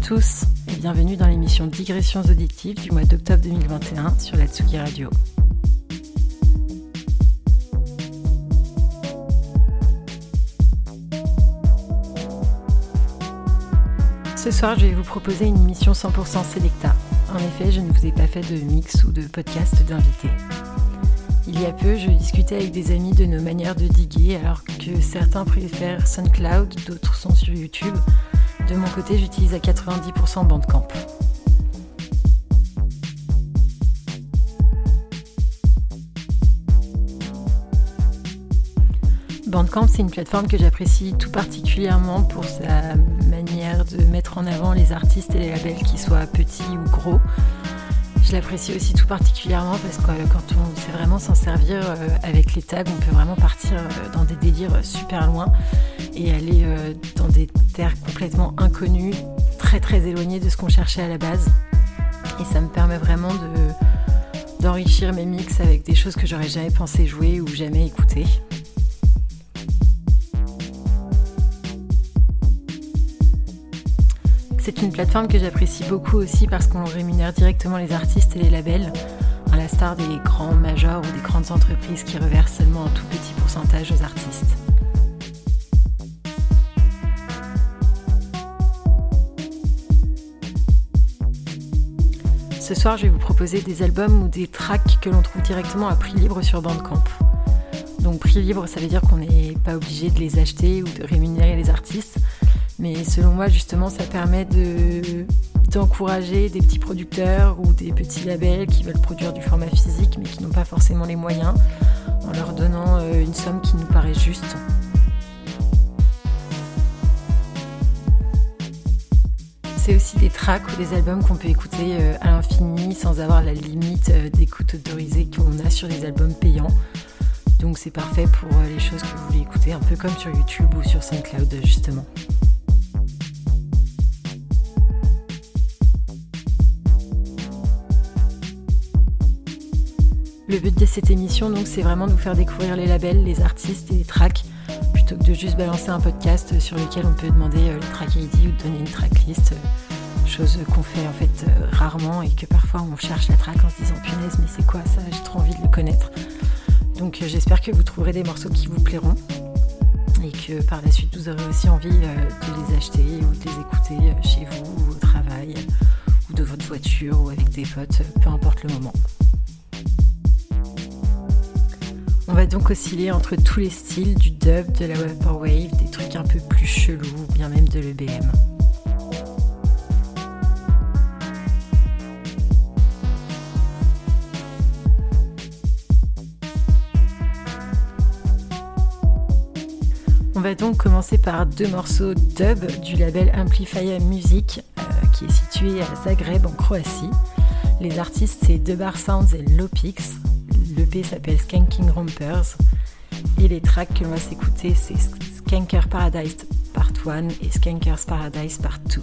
tous et bienvenue dans l'émission Digressions auditives du mois d'octobre 2021 sur la Tsugi Radio. Ce soir, je vais vous proposer une émission 100% Selecta. En effet, je ne vous ai pas fait de mix ou de podcast d'invités. Il y a peu, je discutais avec des amis de nos manières de diguer, alors que certains préfèrent SoundCloud, d'autres sont sur YouTube. De mon côté, j'utilise à 90% Bandcamp. Bandcamp, c'est une plateforme que j'apprécie tout particulièrement pour sa manière de mettre en avant les artistes et les labels, qui soient petits ou gros. Je l'apprécie aussi tout particulièrement parce que euh, quand on sait vraiment s'en servir euh, avec les tags, on peut vraiment partir euh, dans des délires super loin et aller euh, dans des terres complètement inconnues, très très éloignées de ce qu'on cherchait à la base. Et ça me permet vraiment de d'enrichir mes mix avec des choses que j'aurais jamais pensé jouer ou jamais écouter. C'est une plateforme que j'apprécie beaucoup aussi parce qu'on rémunère directement les artistes et les labels, à la star des grands majors ou des grandes entreprises qui reversent seulement un tout petit pourcentage aux artistes. Ce soir, je vais vous proposer des albums ou des tracks que l'on trouve directement à prix libre sur Bandcamp. Donc prix libre, ça veut dire qu'on n'est pas obligé de les acheter ou de rémunérer les artistes. Mais selon moi, justement, ça permet de d'encourager des petits producteurs ou des petits labels qui veulent produire du format physique mais qui n'ont pas forcément les moyens en leur donnant euh, une somme qui nous paraît juste. C'est aussi des tracks ou des albums qu'on peut écouter euh, à l'infini sans avoir la limite euh, d'écoute autorisée qu'on a sur les albums payants. Donc c'est parfait pour euh, les choses que vous voulez écouter, un peu comme sur YouTube ou sur SoundCloud justement. Le but de cette émission, donc, c'est vraiment de vous faire découvrir les labels, les artistes et les tracks, que de juste balancer un podcast sur lequel on peut demander euh, le track ID ou donner une tracklist, euh, chose qu'on fait en fait euh, rarement et que parfois on cherche la track en se disant punaise, mais c'est quoi ça? J'ai trop envie de le connaître. Donc, j'espère que vous trouverez des morceaux qui vous plairont et que par la suite vous aurez aussi envie de les acheter ou de les écouter chez vous ou au travail ou de votre voiture ou avec des potes, peu importe le moment. On va donc osciller entre tous les styles, du dub, de la vaporwave, des trucs un peu plus chelous, ou bien même de l'EBM. On va donc commencer par deux morceaux dub du label Amplifier Music euh, qui est situé à Zagreb en Croatie. Les artistes c'est Debar Sounds et Lopix. L'EP s'appelle Skanking Rompers. Et les tracks que l'on va s'écouter c'est Skanker Paradise Part 1 et Skankers Paradise Part 2.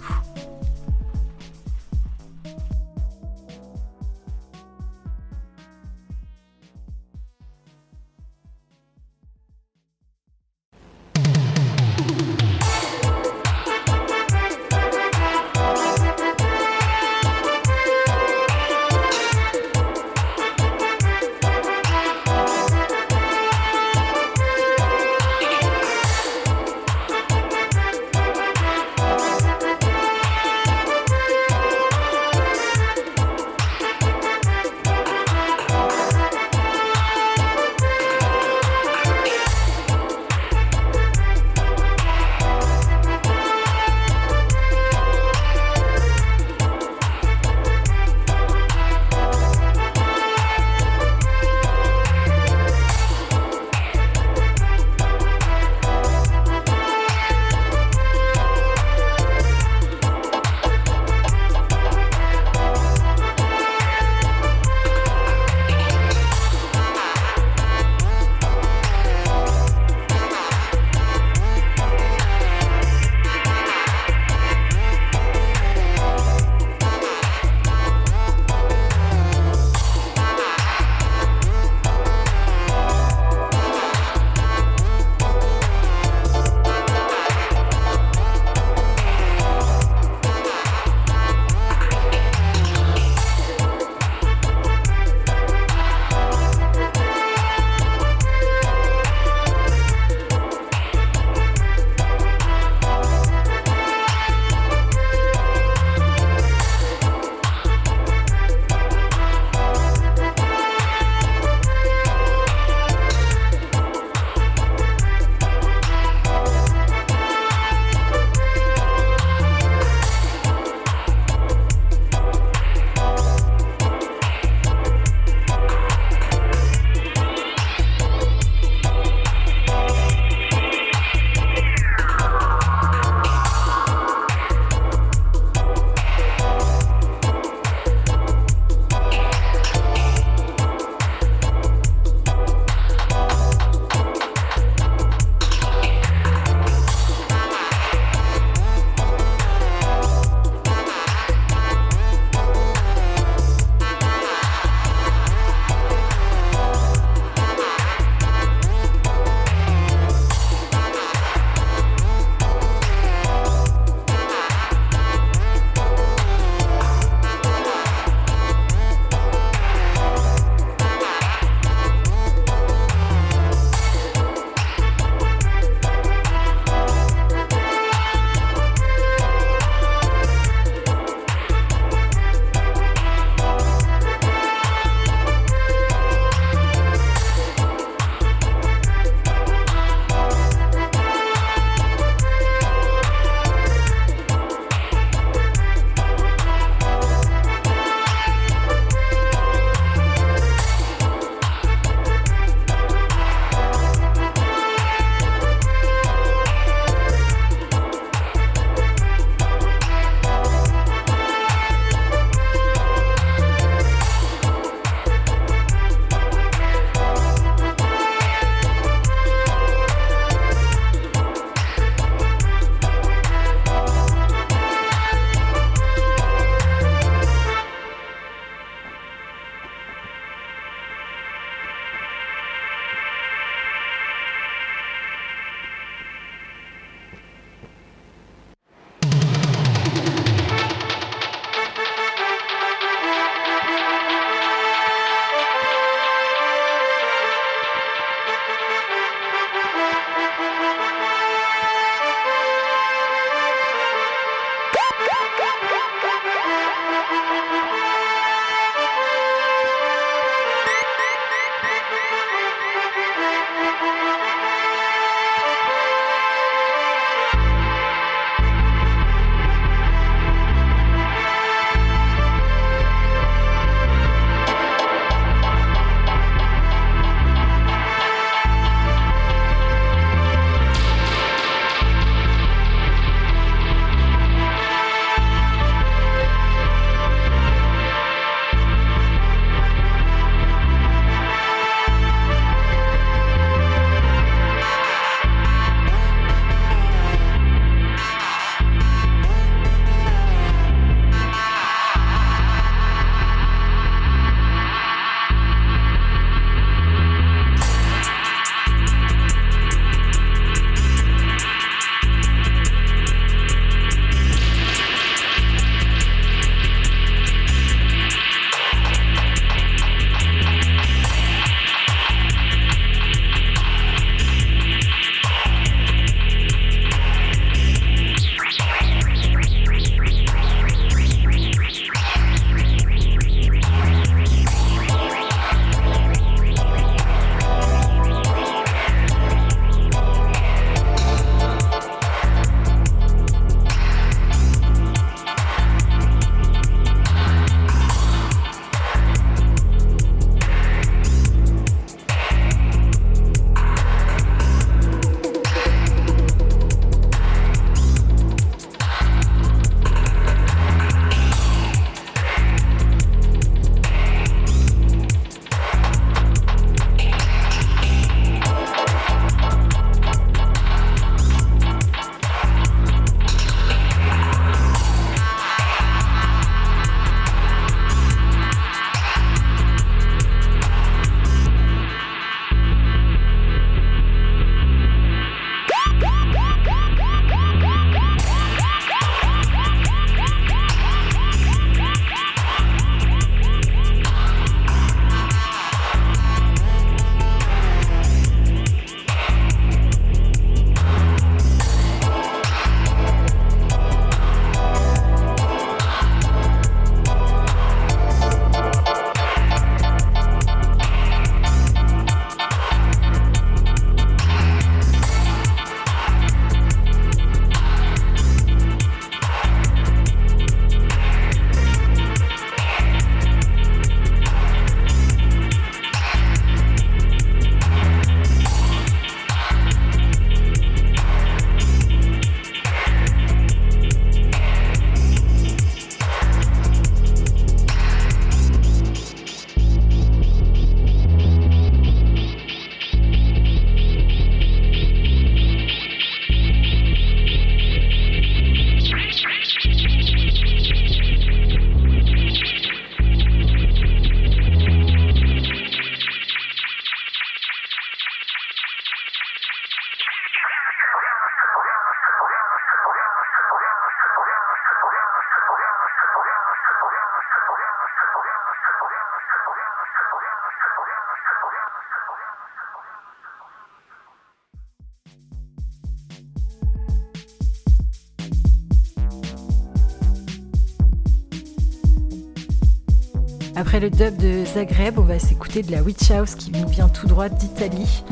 Après le dub de Zagreb, on va s'écouter de la Witch House qui nous vient tout droit d'Italie.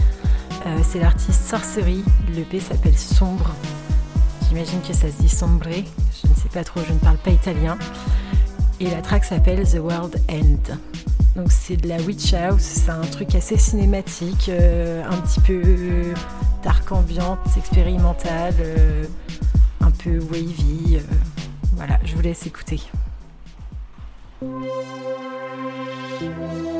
Euh, c'est l'artiste Sorcery. Le P s'appelle Sombre. J'imagine que ça se dit sombre. Je ne sais pas trop, je ne parle pas italien. Et la track s'appelle The World End. Donc c'est de la Witch House, c'est un truc assez cinématique, euh, un petit peu dark ambiante, expérimental, euh, un peu wavy. voilà, je vous laisse écouter. thank you.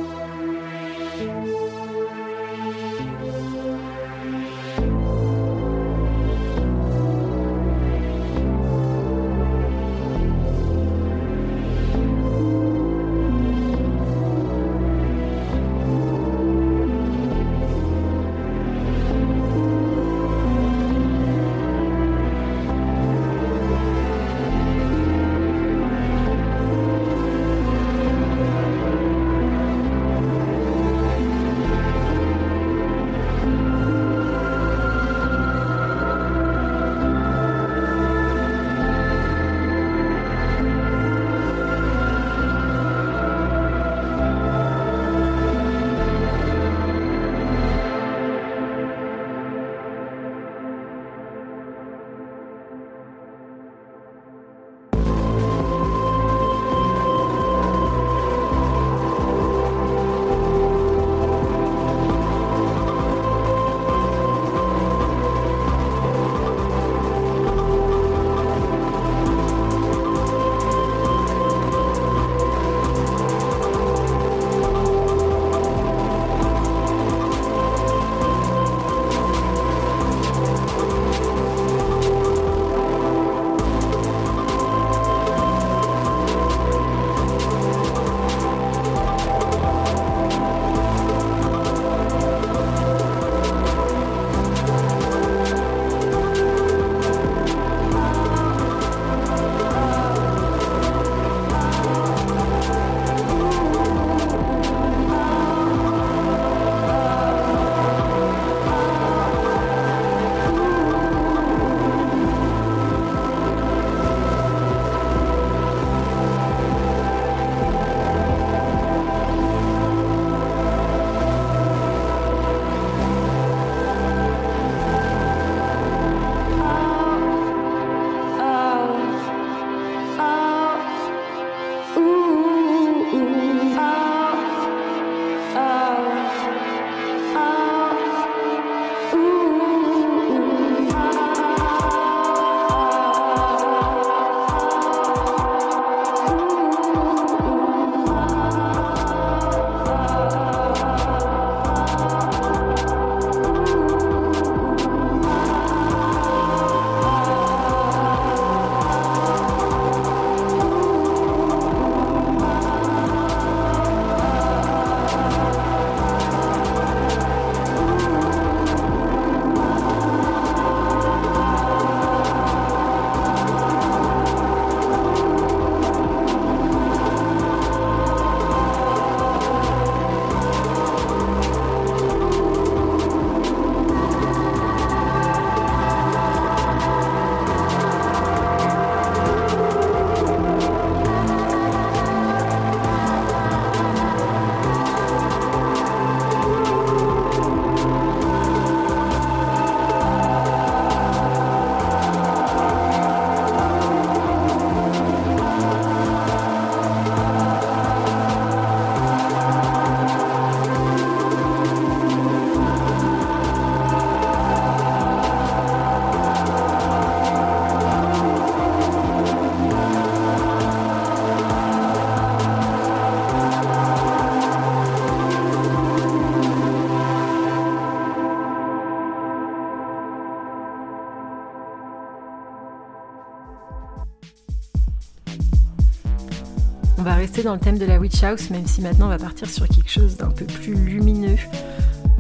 Dans le thème de la Witch House, même si maintenant on va partir sur quelque chose d'un peu plus lumineux.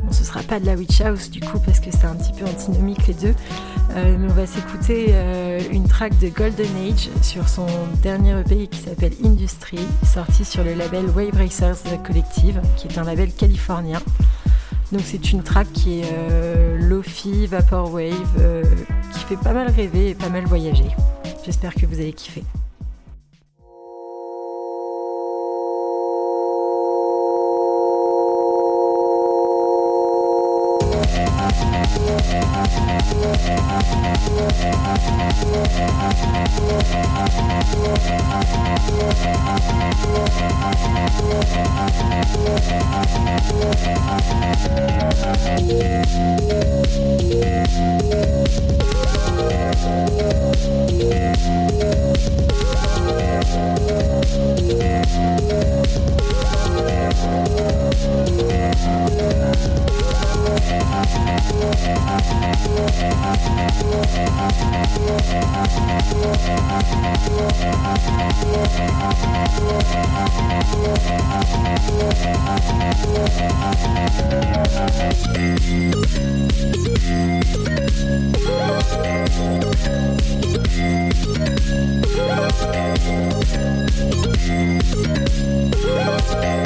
Bon, ce sera pas de la Witch House du coup, parce que c'est un petit peu antinomique les deux. Euh, mais on va s'écouter euh, une track de Golden Age sur son dernier EP qui s'appelle Industry, sorti sur le label Wave Racers Collective, qui est un label californien. Donc c'est une track qui est euh, Lofi, Vaporwave, qui fait pas mal rêver et pas mal voyager. J'espère que vous allez kiffer. Thank Thank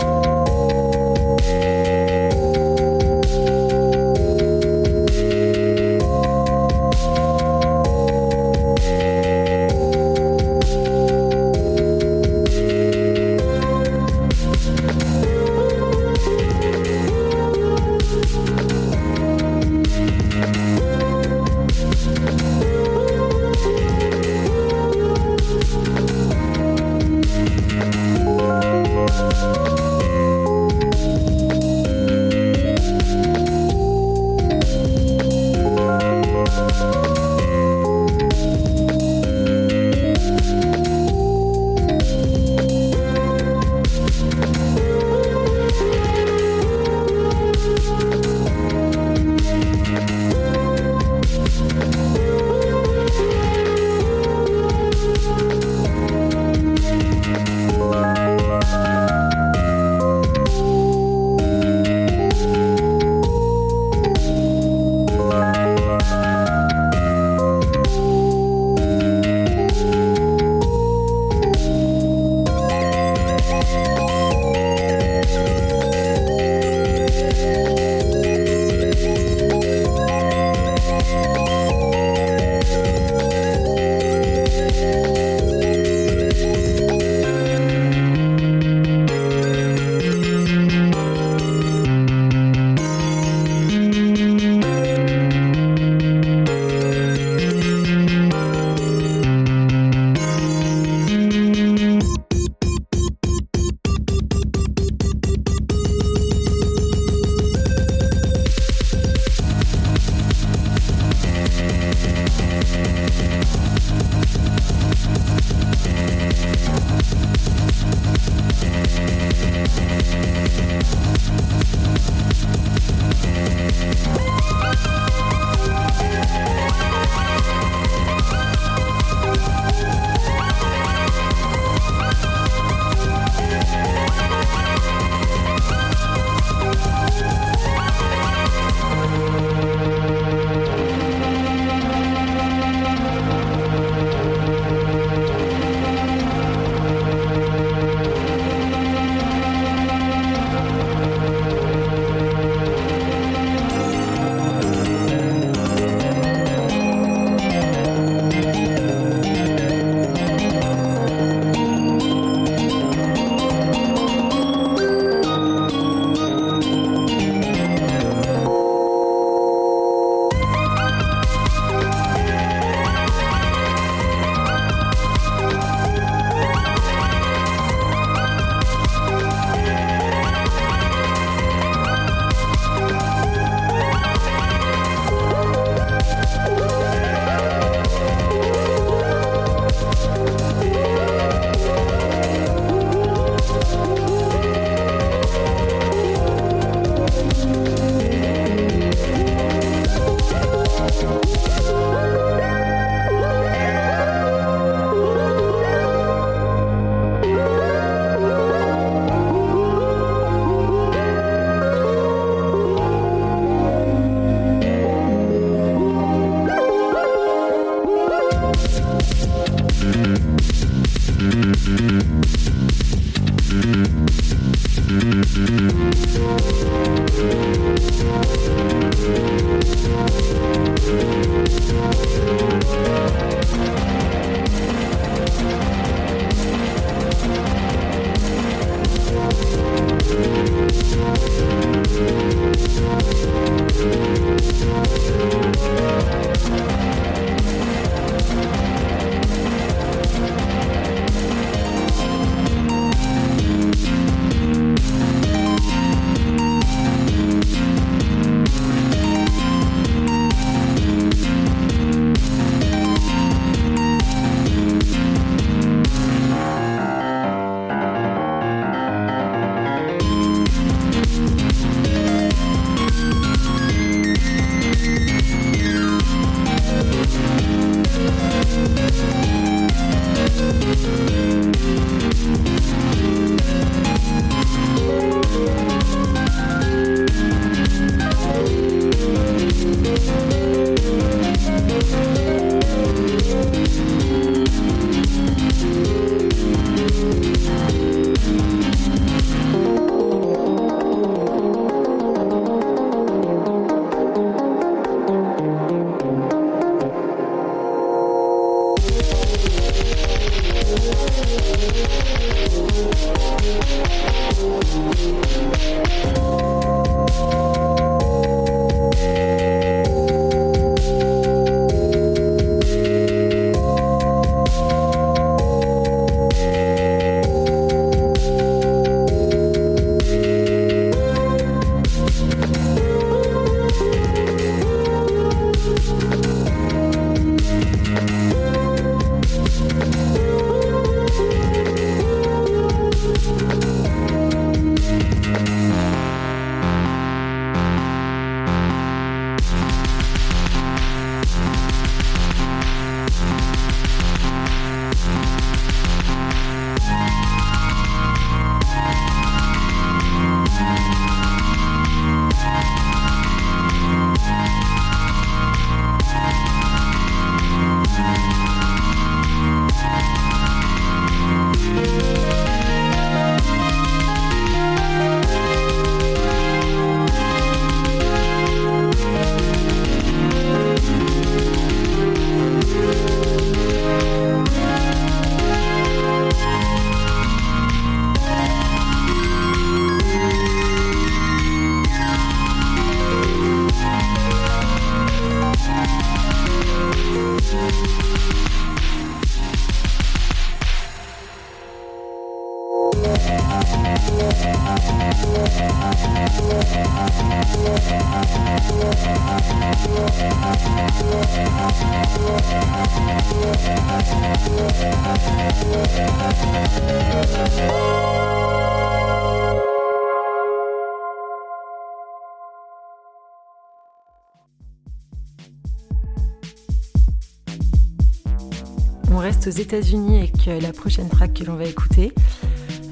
On reste aux États-Unis avec la prochaine track que l'on va écouter.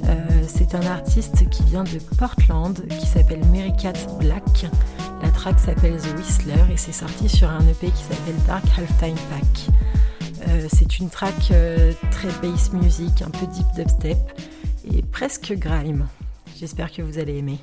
Euh, c'est un artiste qui vient de Portland qui s'appelle Cat Black. La track s'appelle The Whistler et c'est sorti sur un EP qui s'appelle Dark Halftime Pack. Euh, c'est une track très bass music, un peu deep dubstep et presque grime. J'espère que vous allez aimer.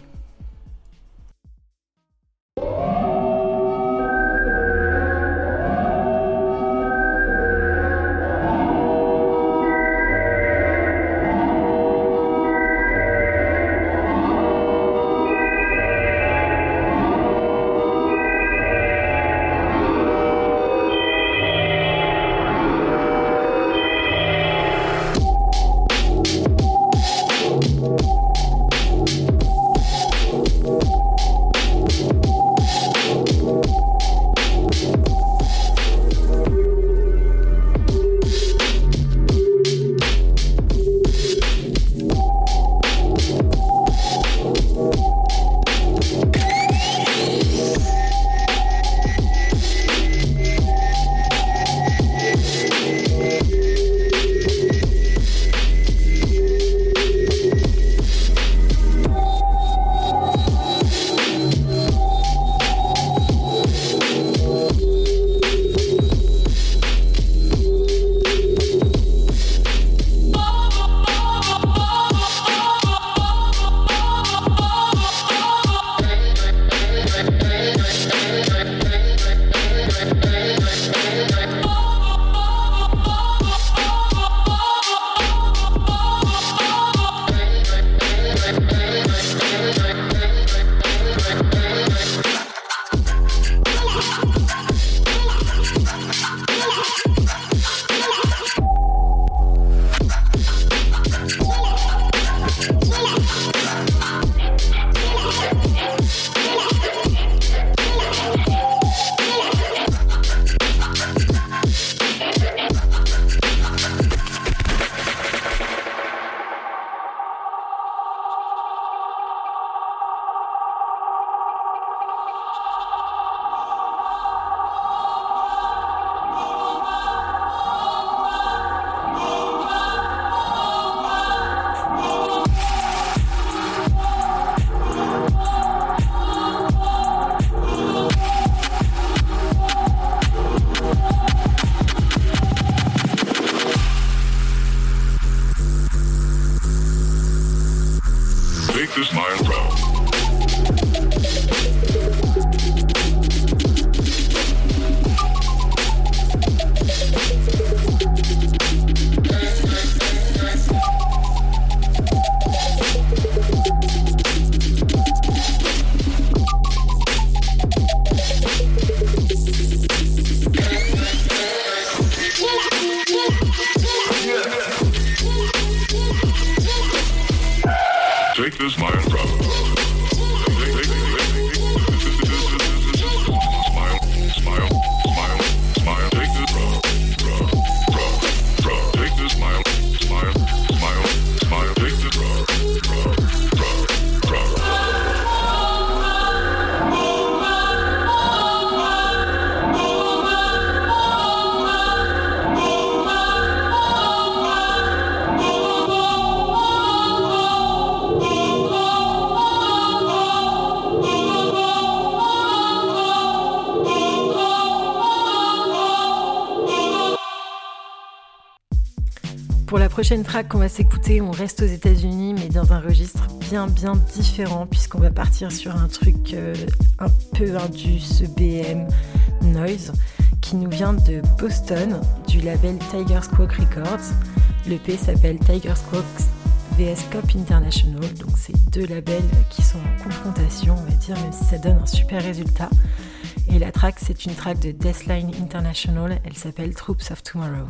Prochaine track qu'on va s'écouter, on reste aux États-Unis, mais dans un registre bien bien différent, puisqu'on va partir sur un truc euh, un peu indus, BM Noise, qui nous vient de Boston, du label Tiger Squawk Records. Le P s'appelle Tiger Squawk VS Cop International, donc c'est deux labels qui sont en confrontation, on va dire, même si ça donne un super résultat. Et la track, c'est une track de Deathline International, elle s'appelle Troops of Tomorrow.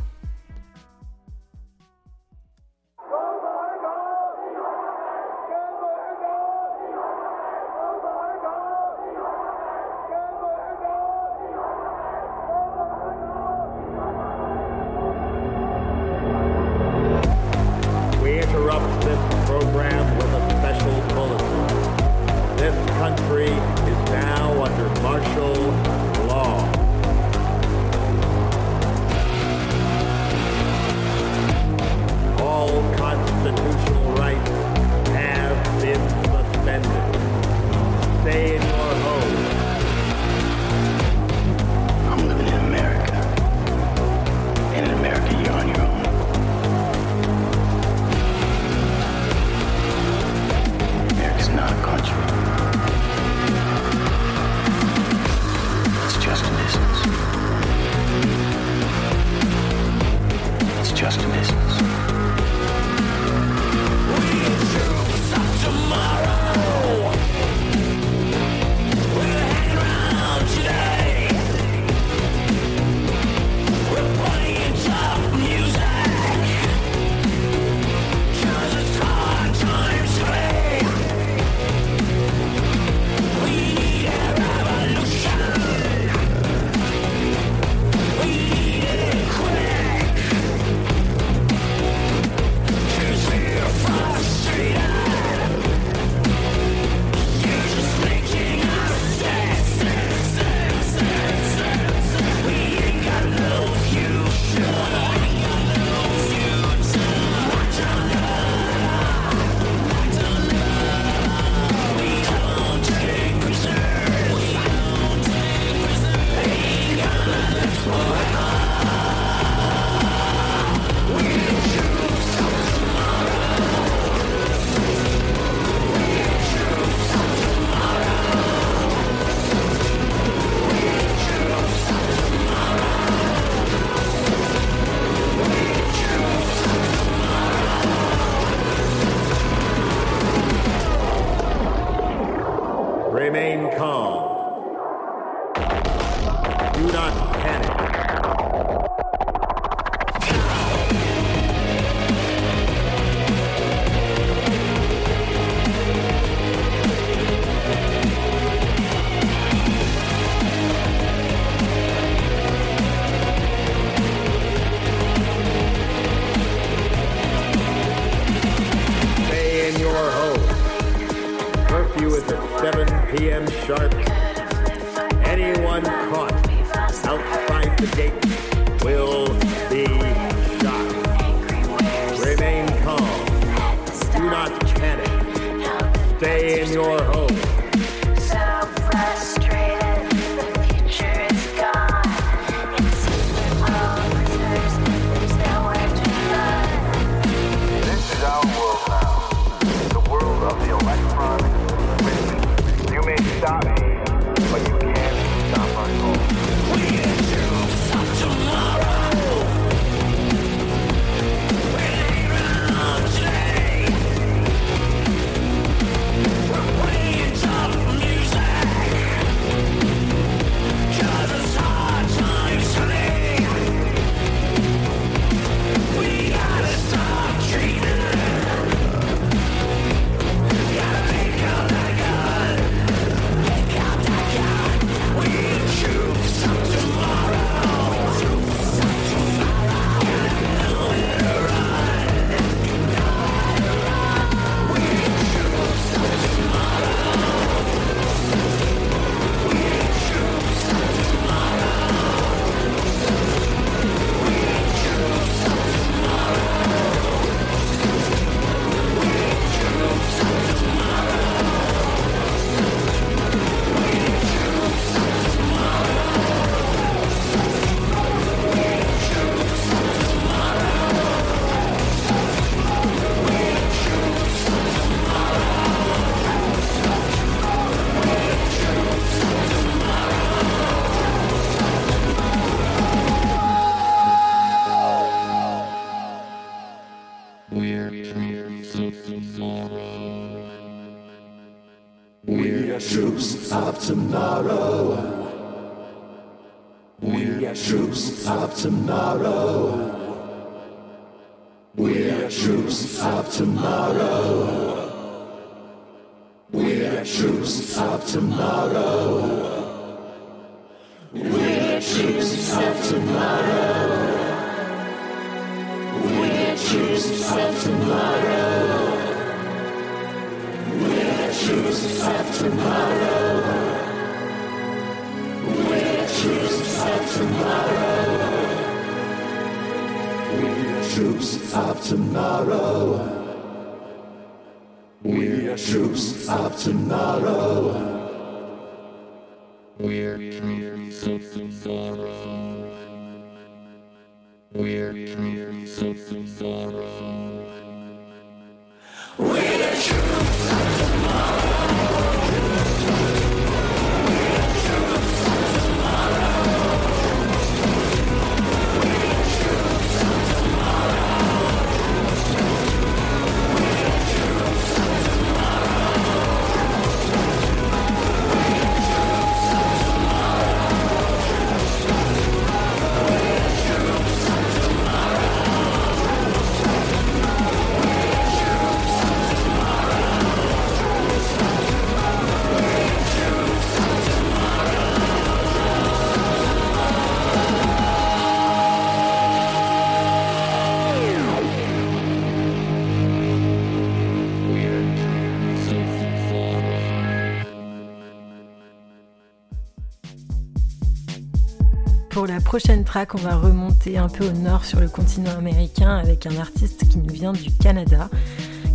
Pour la prochaine track, on va remonter un peu au nord sur le continent américain avec un artiste qui nous vient du Canada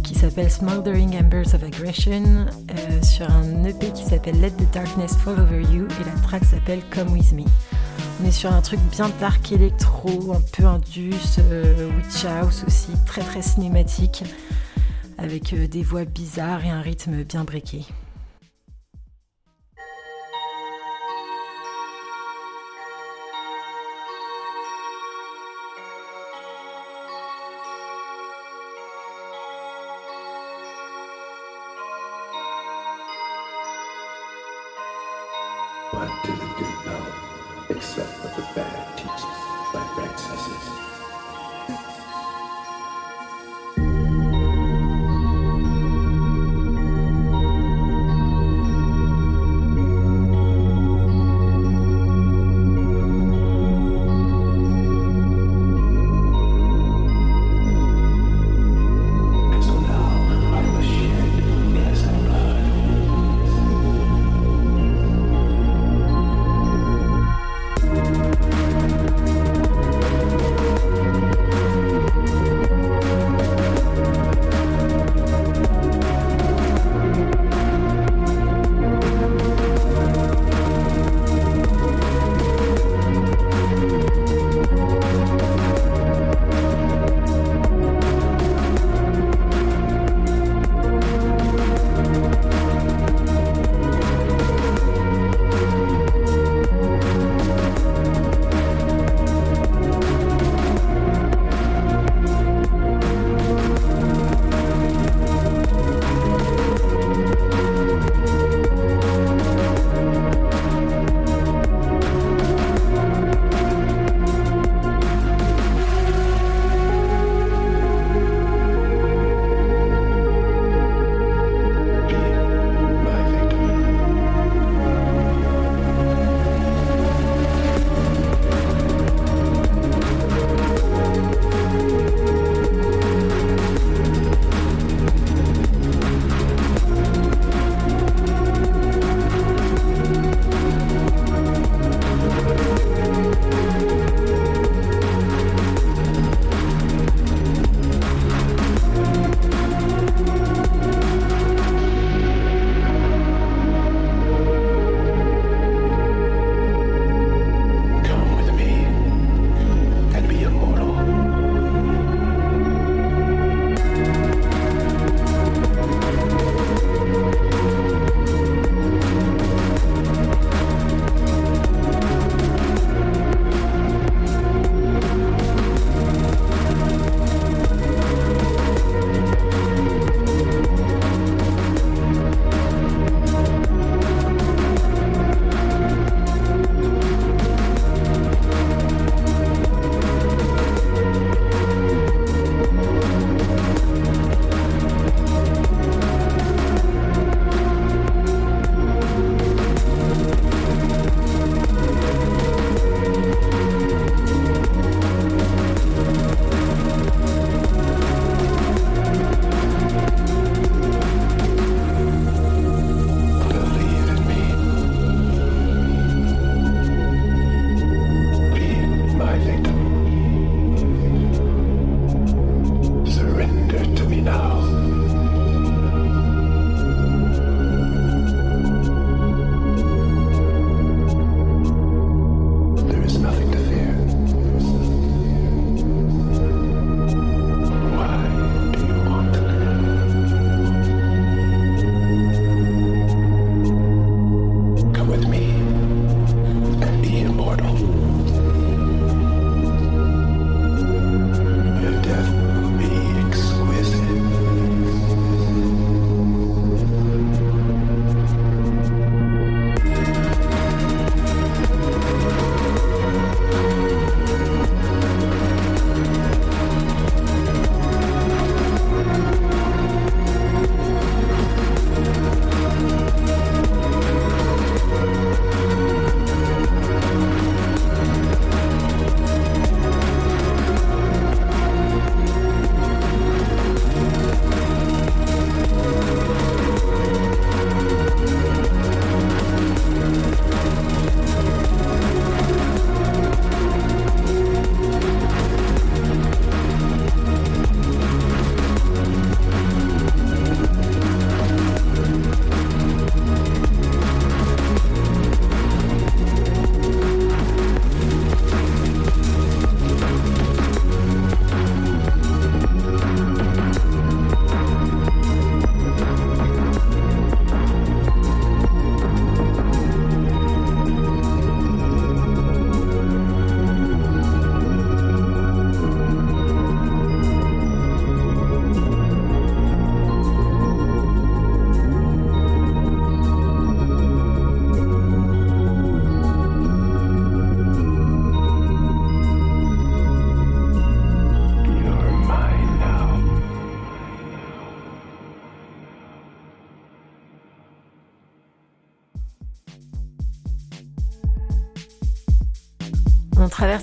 qui s'appelle Smoldering Embers of Aggression euh, sur un EP qui s'appelle Let the Darkness Fall Over You et la track s'appelle Come With Me. On est sur un truc bien dark électro, un peu indus, witch house aussi, très très cinématique avec euh, des voix bizarres et un rythme bien breaké.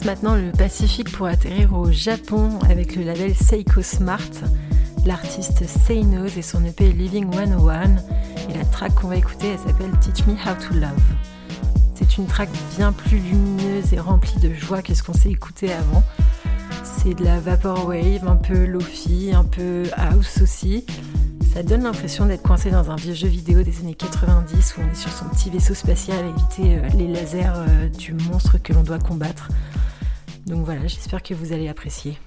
Maintenant le Pacifique pour atterrir au Japon avec le label Seiko Smart, l'artiste Seinos et son EP Living 101. Et la track qu'on va écouter, elle s'appelle Teach Me How to Love. C'est une track bien plus lumineuse et remplie de joie que ce qu'on s'est écouté avant. C'est de la vaporwave, un peu lofi, un peu house aussi. Ça donne l'impression d'être coincé dans un vieux jeu vidéo des années 90 où on est sur son petit vaisseau spatial à éviter euh, les lasers euh, du monstre que l'on doit combattre. Donc voilà, j'espère que vous allez apprécier.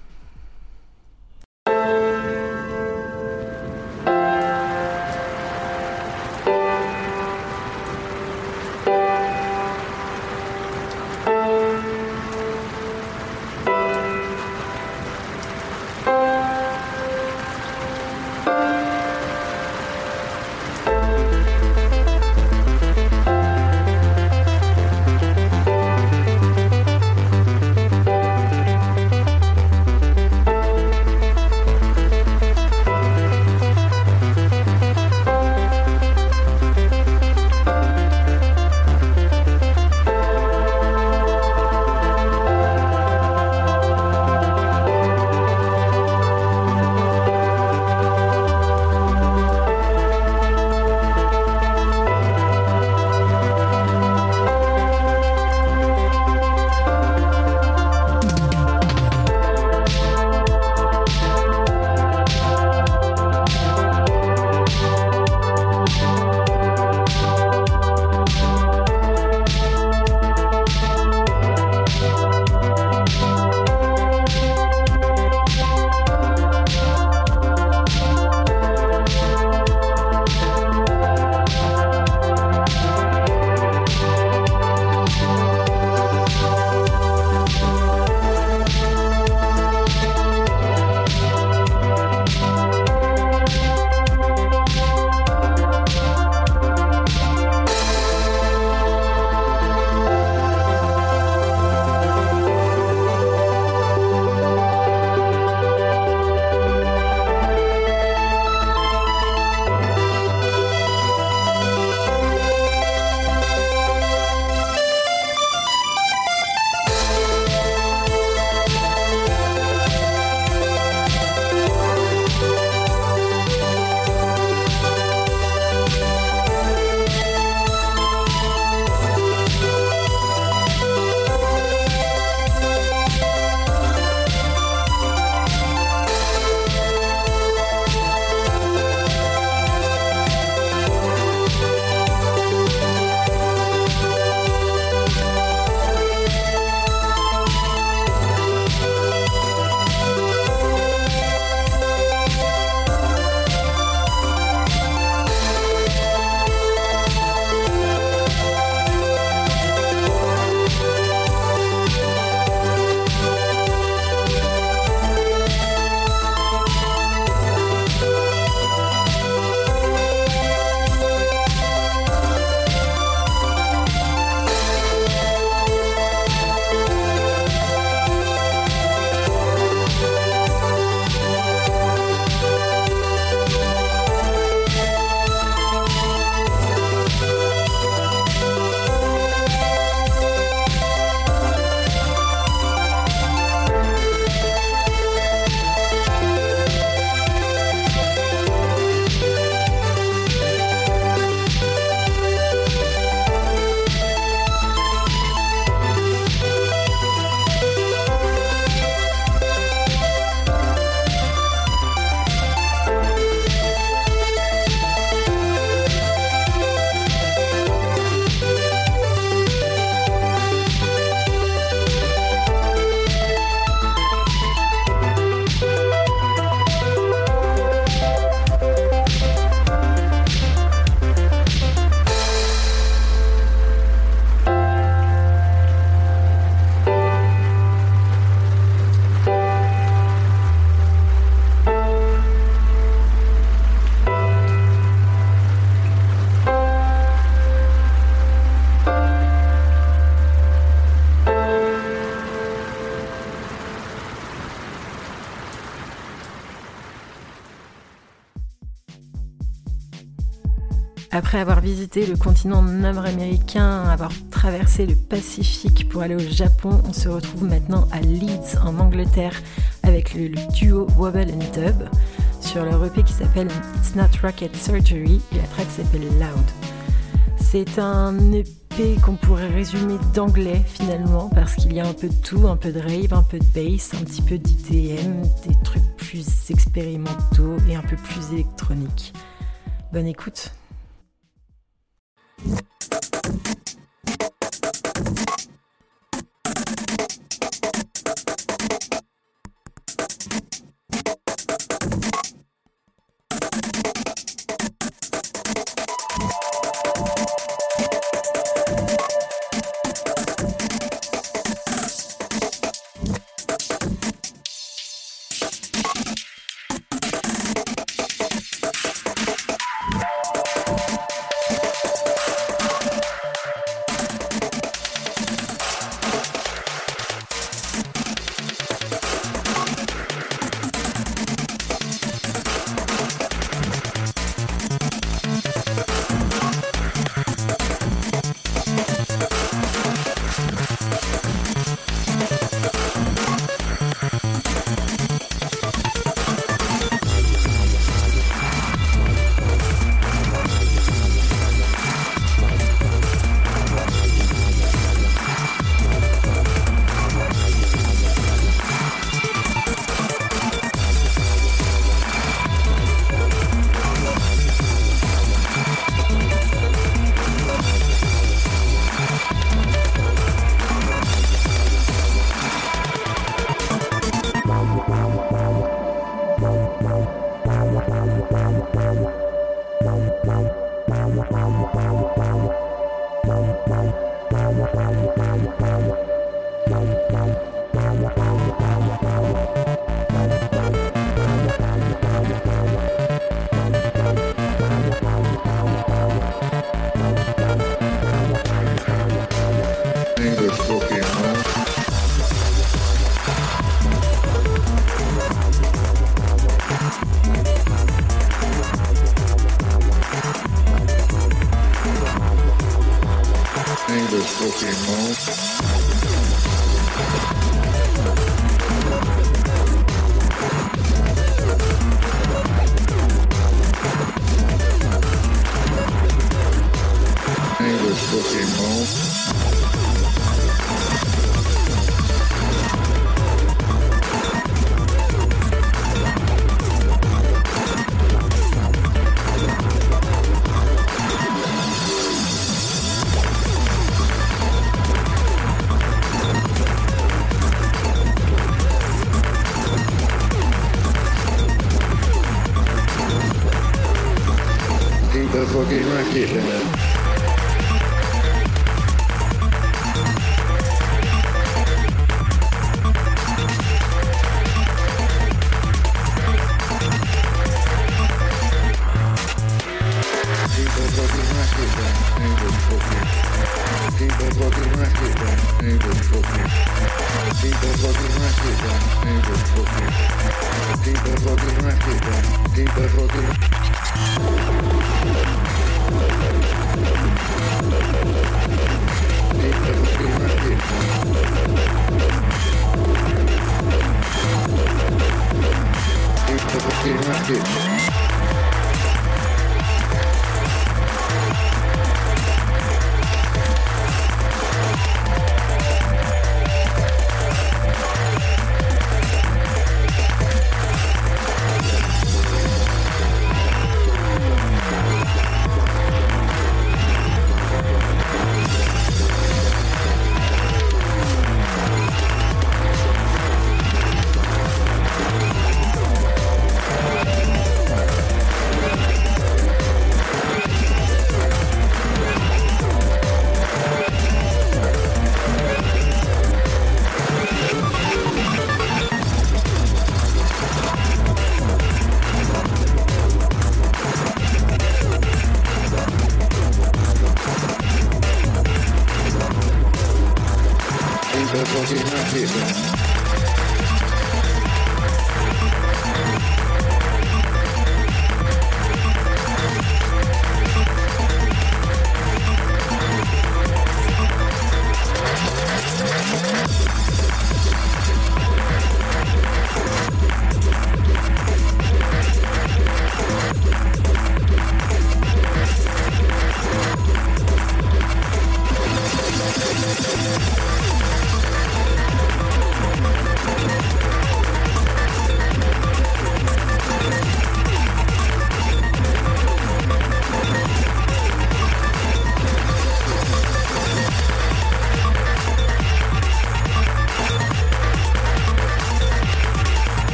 Après avoir visité le continent nord-américain, avoir traversé le Pacifique pour aller au Japon, on se retrouve maintenant à Leeds en Angleterre avec le, duo Wobble and Dub sur leur EP qui s'appelle It's Not Rocket Surgery et la track s'appelle Loud. C'est un EP qu'on pourrait résumer d'anglais finalement parce qu'il y a un peu de tout, un peu de rave, un peu de bass, un petit peu d'IDM, des trucs plus expérimentaux et un peu plus électroniques. Bonne écoute.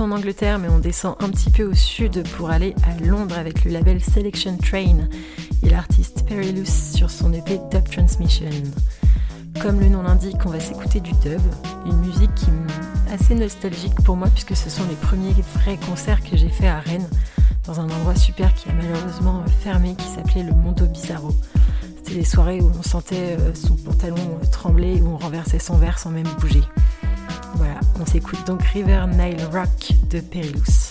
En Angleterre, mais on descend un petit peu au sud pour aller à Londres avec le label Selection Train et l'artiste Perilous sur son EP Dub Transmission. Comme le nom l'indique, on va s'écouter du dub, une musique qui est assez nostalgique pour moi puisque ce sont les premiers vrais concerts que j'ai fait à Rennes, dans un endroit super qui a malheureusement fermé, qui s'appelait le Mondo Bizarro. C'était des soirées où on sentait euh, son pantalon trembler, où on renversait son verre sans même bouger. Voilà, on s'écoute donc River Nile Rock de Perilous.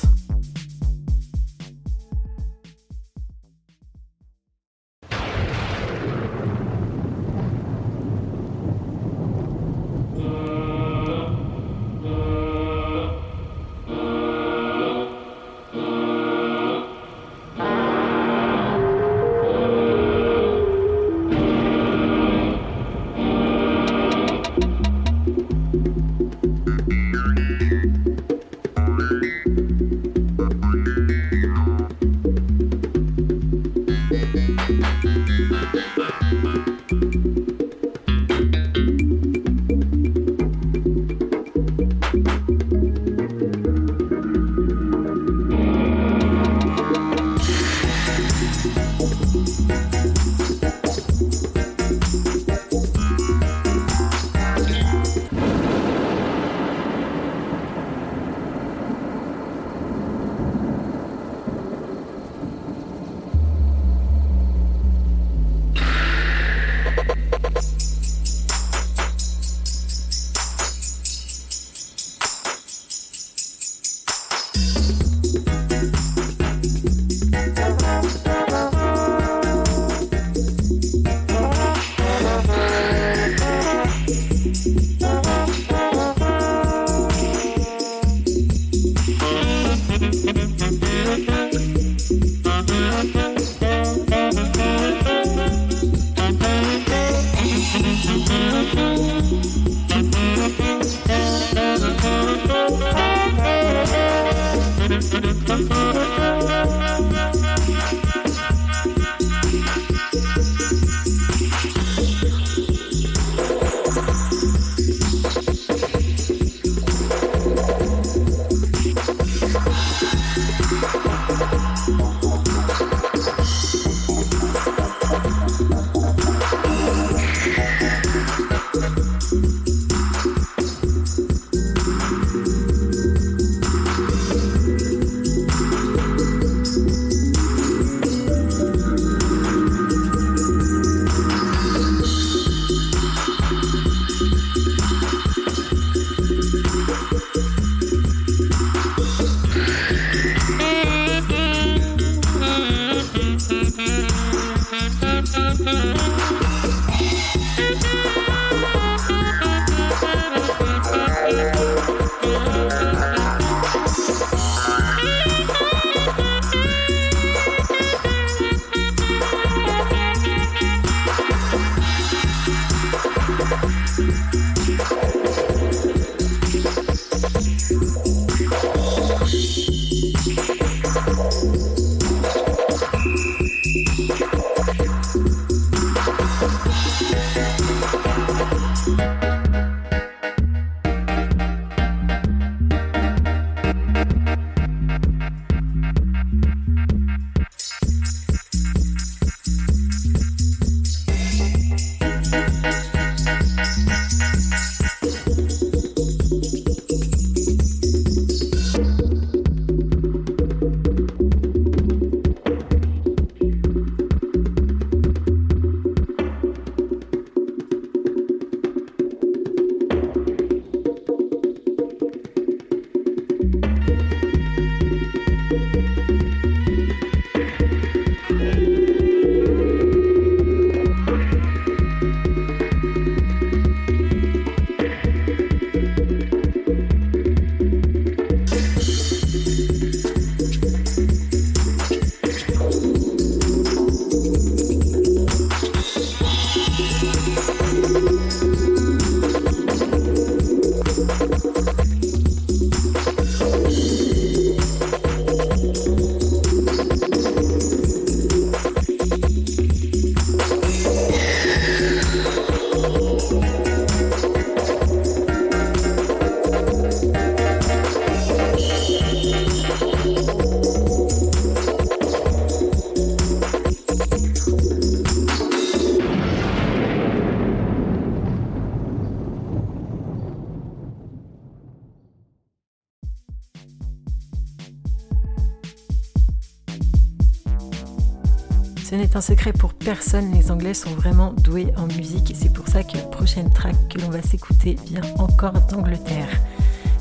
Secret pour personne, les Anglais sont vraiment doués en musique et c'est pour ça que la prochaine track que l'on va s'écouter vient encore d'Angleterre.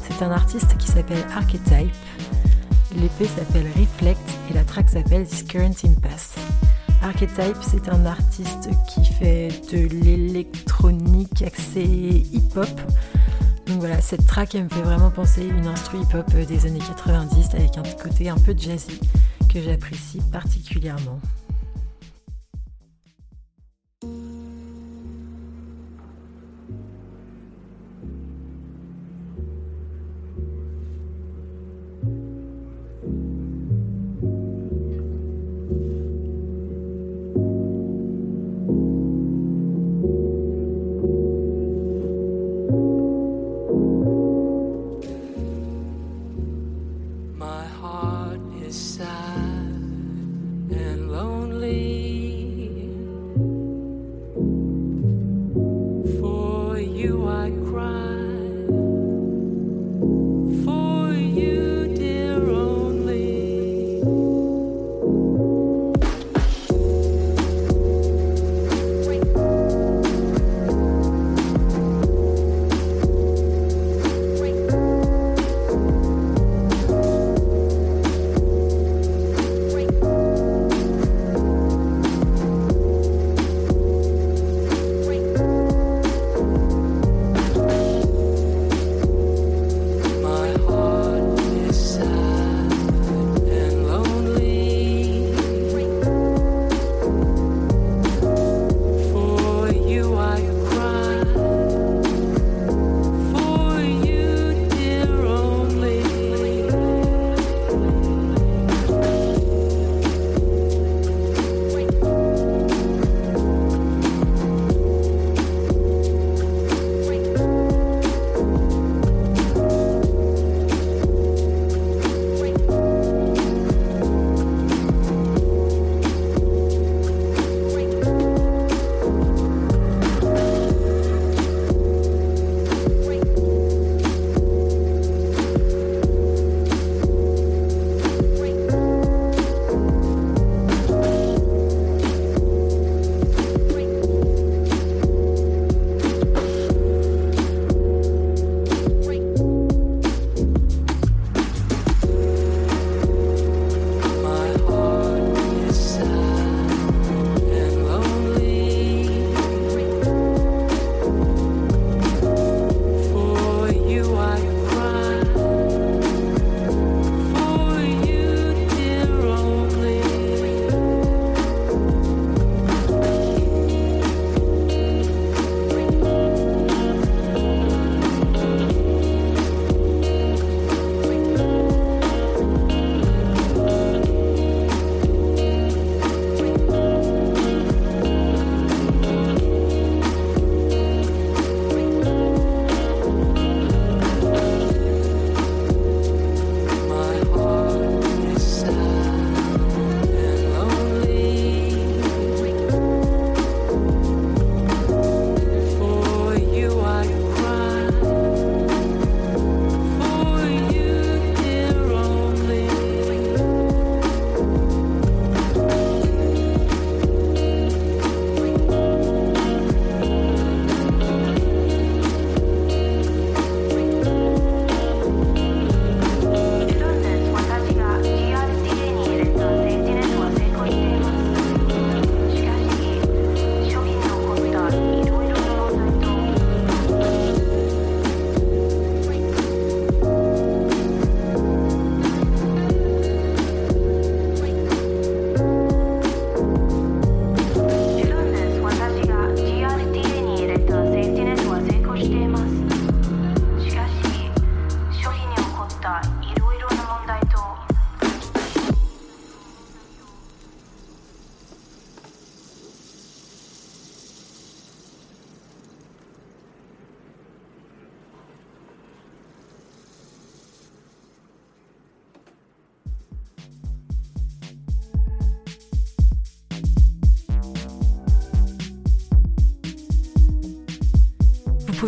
C'est un artiste qui s'appelle Archetype. L'épée s'appelle Reflect et la track s'appelle This Current Impasse. Archetype, c'est un artiste qui fait de l'électronique axée hip-hop. Donc voilà, cette track elle me fait vraiment penser une instru hip-hop des années 90 avec un côté un peu jazzy que j'apprécie particulièrement.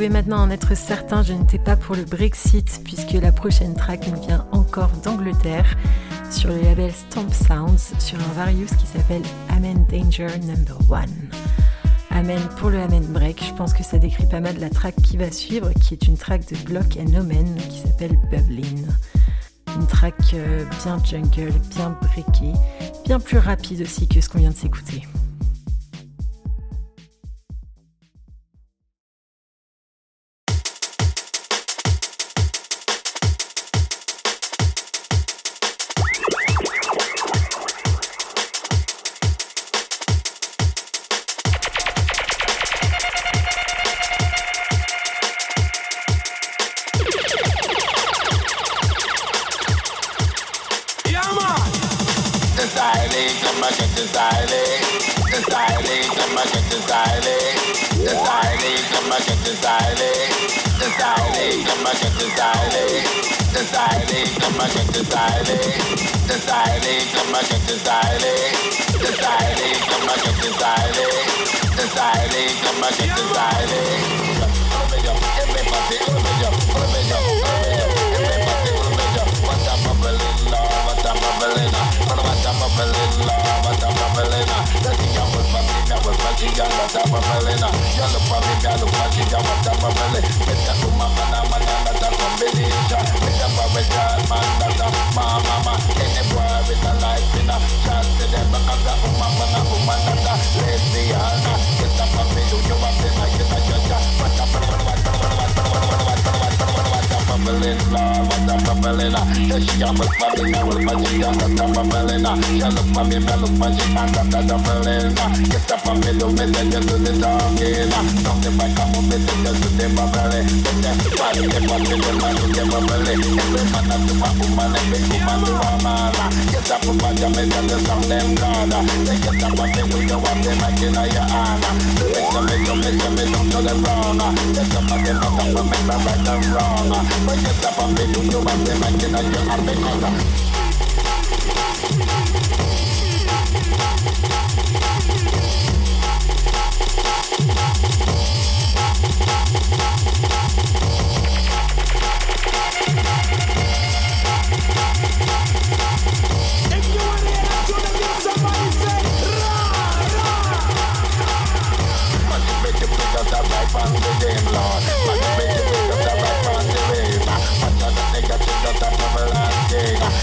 Maintenant en être certain, je n'étais pas pour le Brexit puisque la prochaine track nous vient encore d'Angleterre. sur le label Stomp Sounds sur un Various qui s'appelle Amen Danger Number One. Amen pour le Amen Break, je pense que ça décrit pas mal la track qui va suivre, qui est une track de Block and Omen qui s'appelle Bublin. Une track euh, bien jungle, bien breakée, bien plus rapide aussi que ce qu'on vient de s'écouter. can desire it, desire it, no man can desire it, desire it, no man can desire it, desire it, no man can it, desire it, no man can it, desire it, no man can it. pachi ya la tapa melena Ya lo papi ya a tu mamá na manana you bubbling, la, she got what's popping, I was look for me, look punching, I'm what I'm bubbling, ah. Get me, do me, then you do the talking, ah. Something like I'm a bit, do the bubbling. Then that's the do, man, you do do my woman, every do my man, ah. Get up from my jam, and then you sound them god, ah. They get up me, we go up, they make it out your honor. They make them, make them, make them, make them, don't do them don't remember right and wrong. left up and bend you back them and then you have the color. If you want to hear to the beat, somebody say, rah, rah. Money the game, Lord. Money make you walking.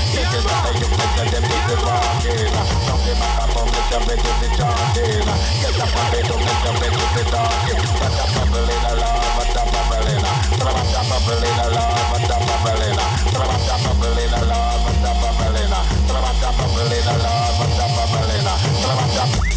You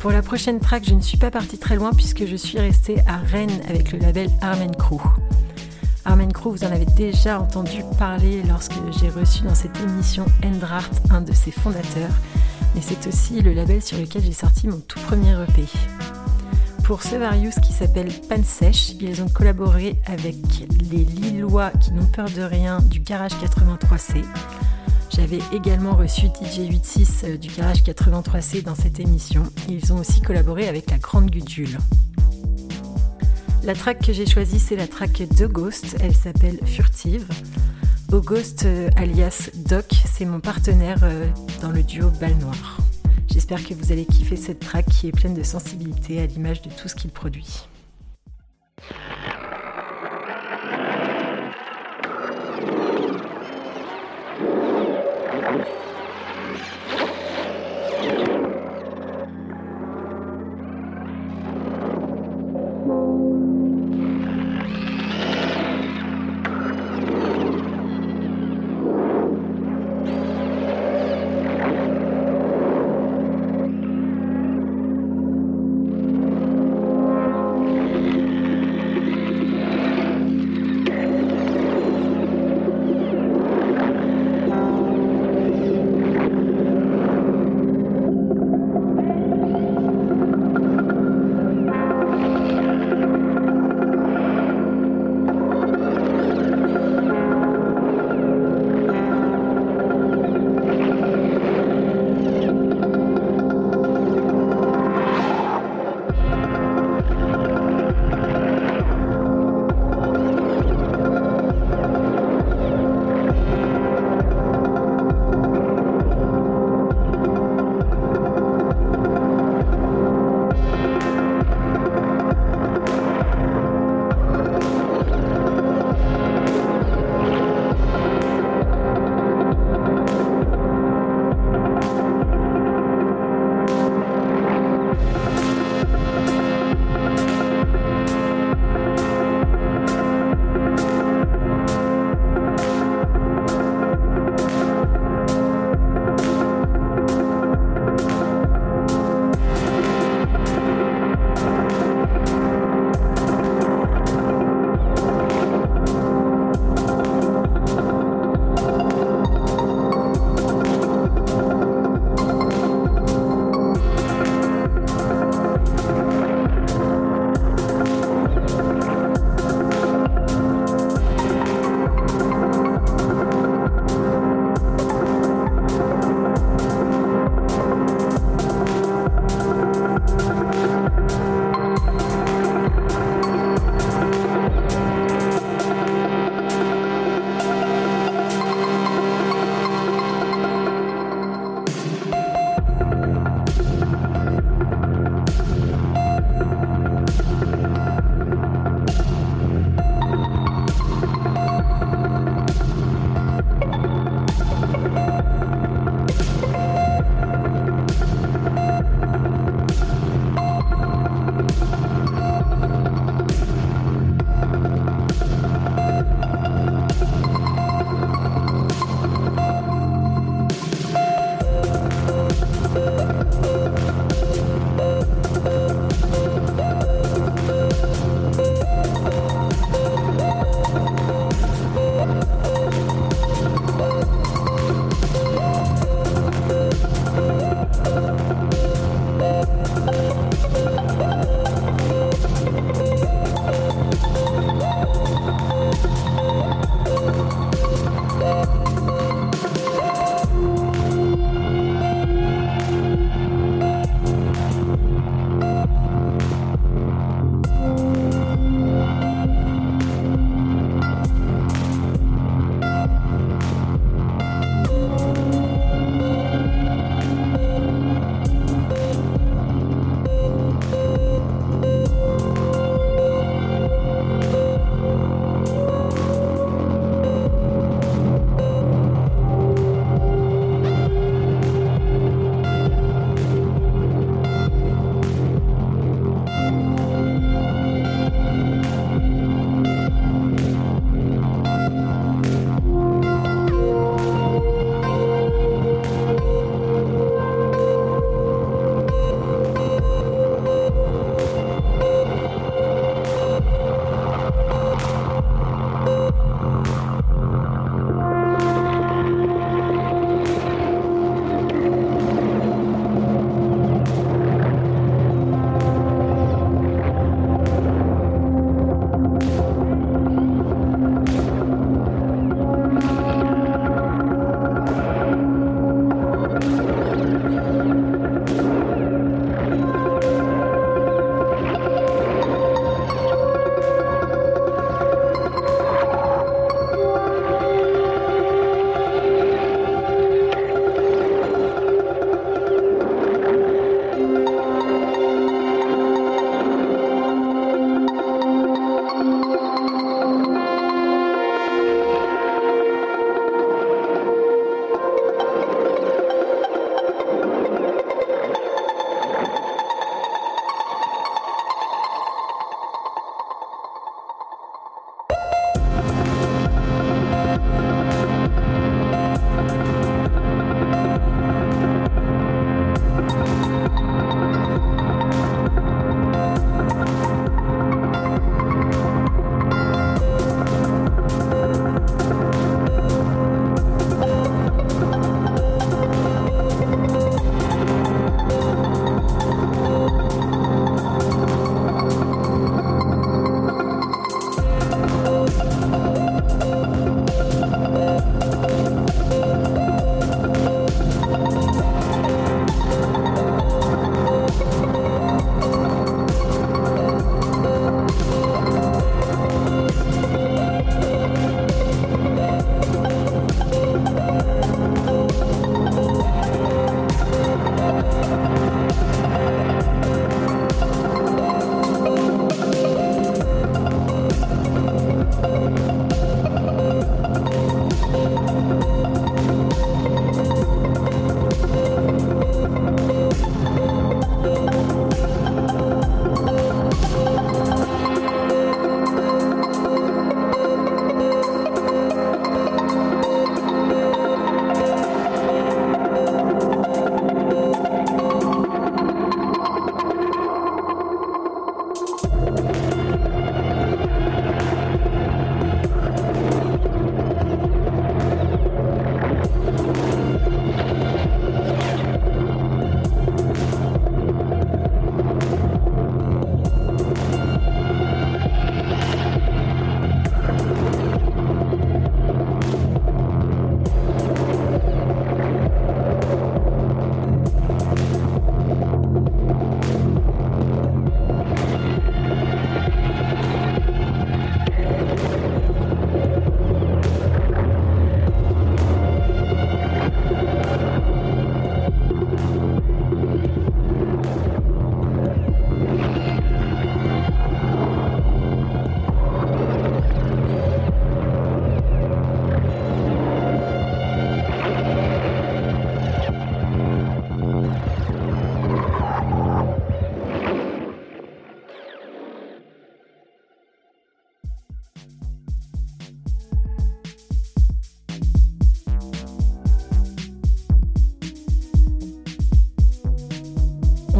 Pour la prochaine track, je ne suis pas partie très loin puisque je suis restée à Rennes avec le label Armen Crew. Armen Crew, vous en avez déjà entendu parler lorsque j'ai reçu dans cette émission Endrart, un de ses fondateurs, mais c'est aussi le label sur lequel j'ai sorti mon tout premier EP. Pour ce Various qui s'appelle Pan Sèche, ils ont collaboré avec les Lillois qui n'ont peur de rien du Garage 83C. J'avais également reçu DJ 86 euh, du Garage 83C dans cette émission. Ils ont aussi collaboré avec la Grande Gudule. La track que j'ai choisie, c'est la track The Ghost. Elle s'appelle Furtive. August, euh, alias Doc, c'est mon partenaire euh, dans le duo Balle Noire. J'espère que vous allez kiffer cette track qui est pleine de sensibilité à l'image de tout ce qu'il produit.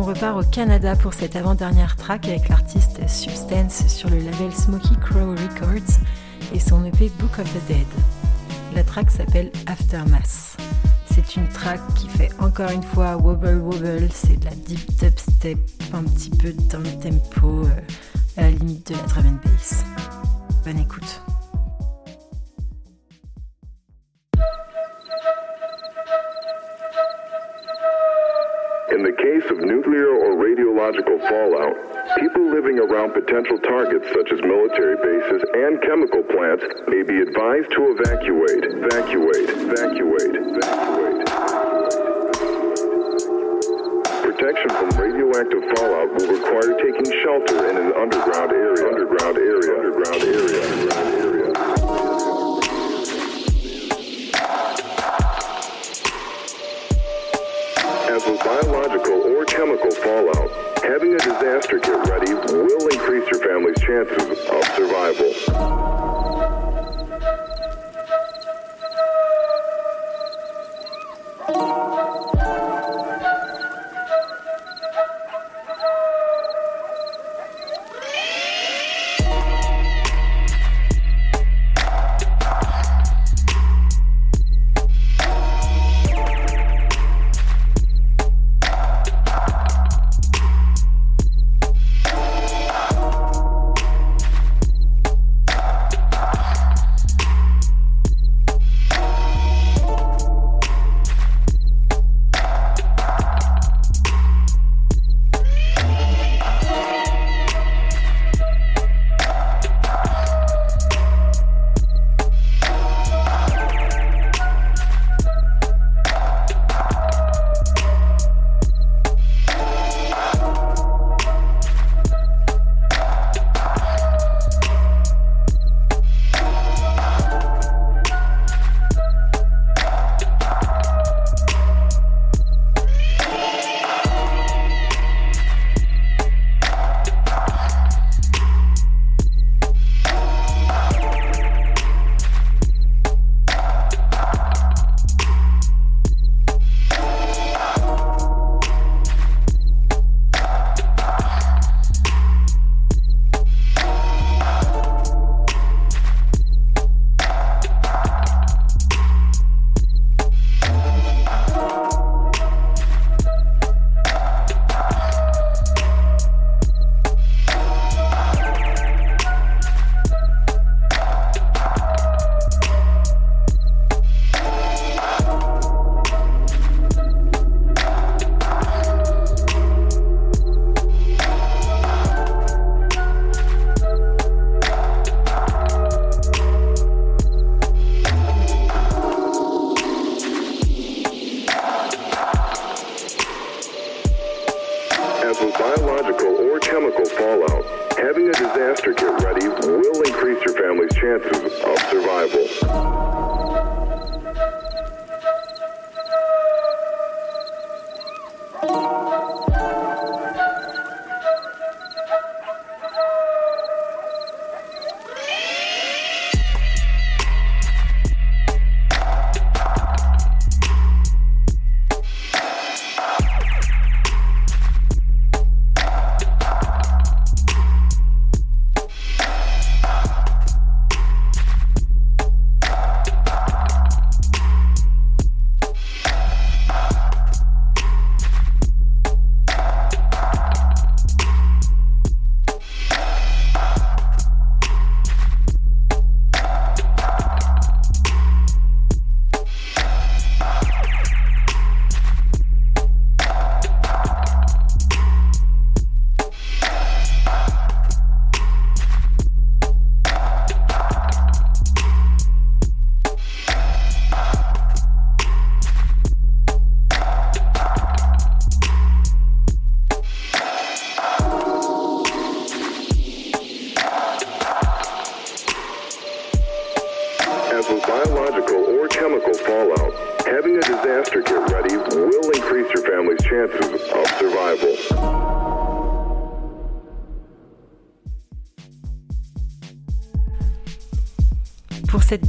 repart au Canada pour cette avant-dernière track avec l'artiste Substance sur le label Smoky Crow Records et son EP Book of the Dead. La track s'appelle Aftermath. C'est une track qui fait encore une fois wobble wobble, c'est de la deep dub step, un petit peu dans le tempo, euh, à la limite de la drum and bass. Bonne écoute. Fallout, people living around potential targets such as military bases and chemical plants may be advised to evacuate, evacuate, evacuate, evacuate. Protection from radioactive fallout will require taking shelter in an underground area, underground area, underground area, underground area. With biological or chemical fallout, having a disaster kit ready will increase your family's chances of survival.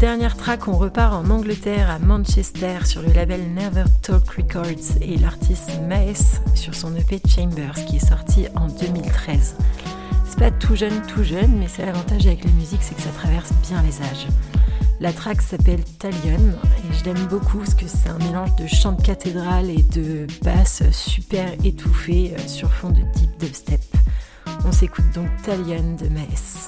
Dernière track, on repart en Angleterre, à Manchester, sur le label Never Talk Records et l'artiste Maes sur son EP Chambers qui est sorti en 2013. C'est pas tout jeune, tout jeune, mais c'est l'avantage avec la musique, c'est que ça traverse bien les âges. La track s'appelle Talion et je l'aime beaucoup parce que c'est un mélange de chant de cathédrale et de basse super étouffée euh, sur fond de deep dubstep. On s'écoute donc Talion de Maes.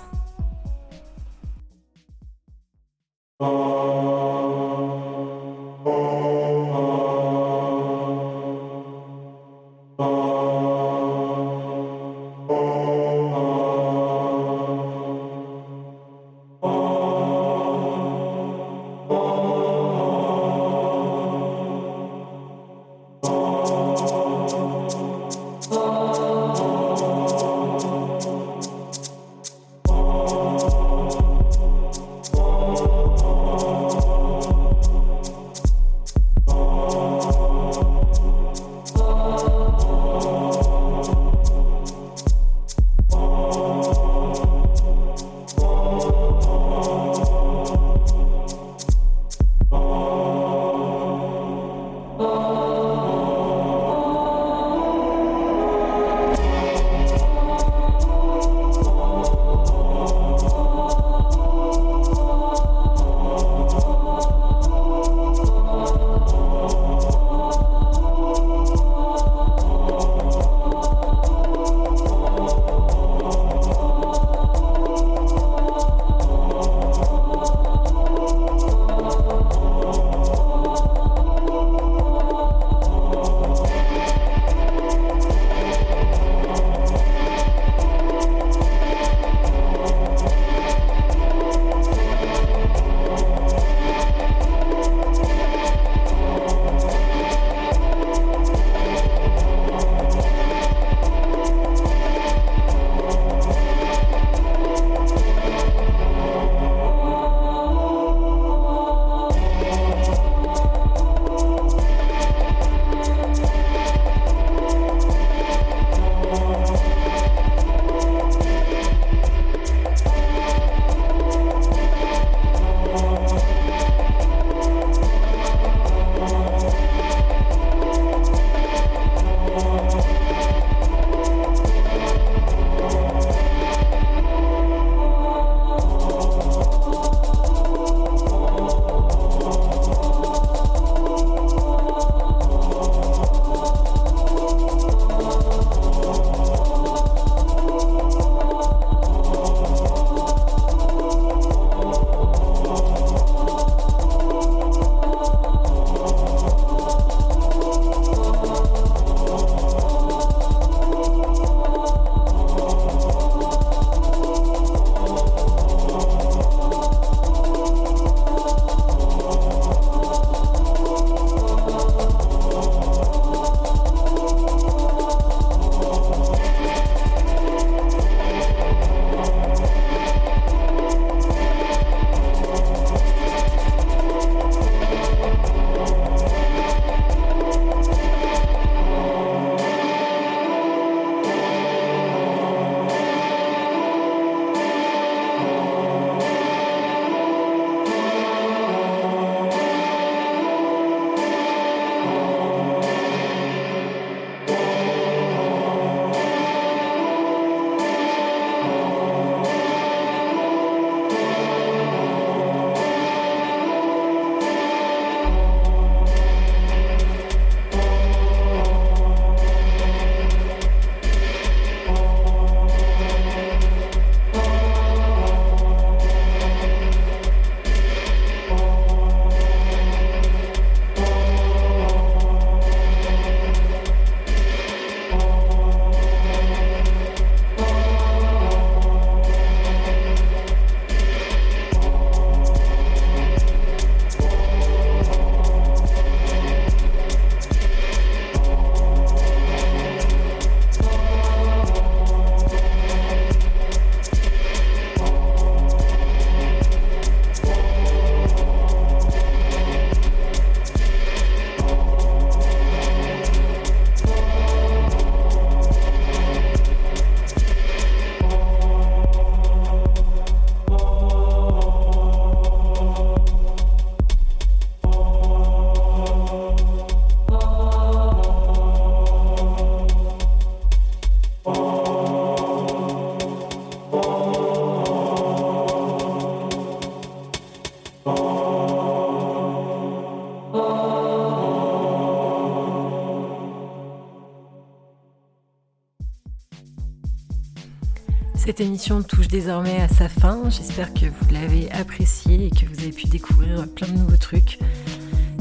Cette émission touche désormais à sa fin. J'espère que vous l'avez appréciée et que vous avez pu découvrir plein de nouveaux trucs.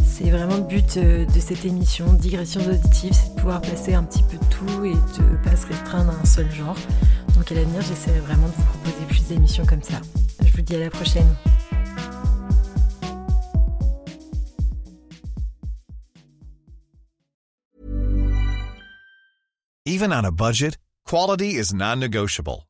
C'est vraiment le but euh, de cette émission, Digressions auditives, c'est de pouvoir passer un petit peu de tout et de pas se restreindre à un seul genre. Donc à l'avenir, j'essaierai vraiment de vous proposer plus d'émissions comme ça. Je vous dis à la prochaine. Even on a budget, quality is non-negotiable.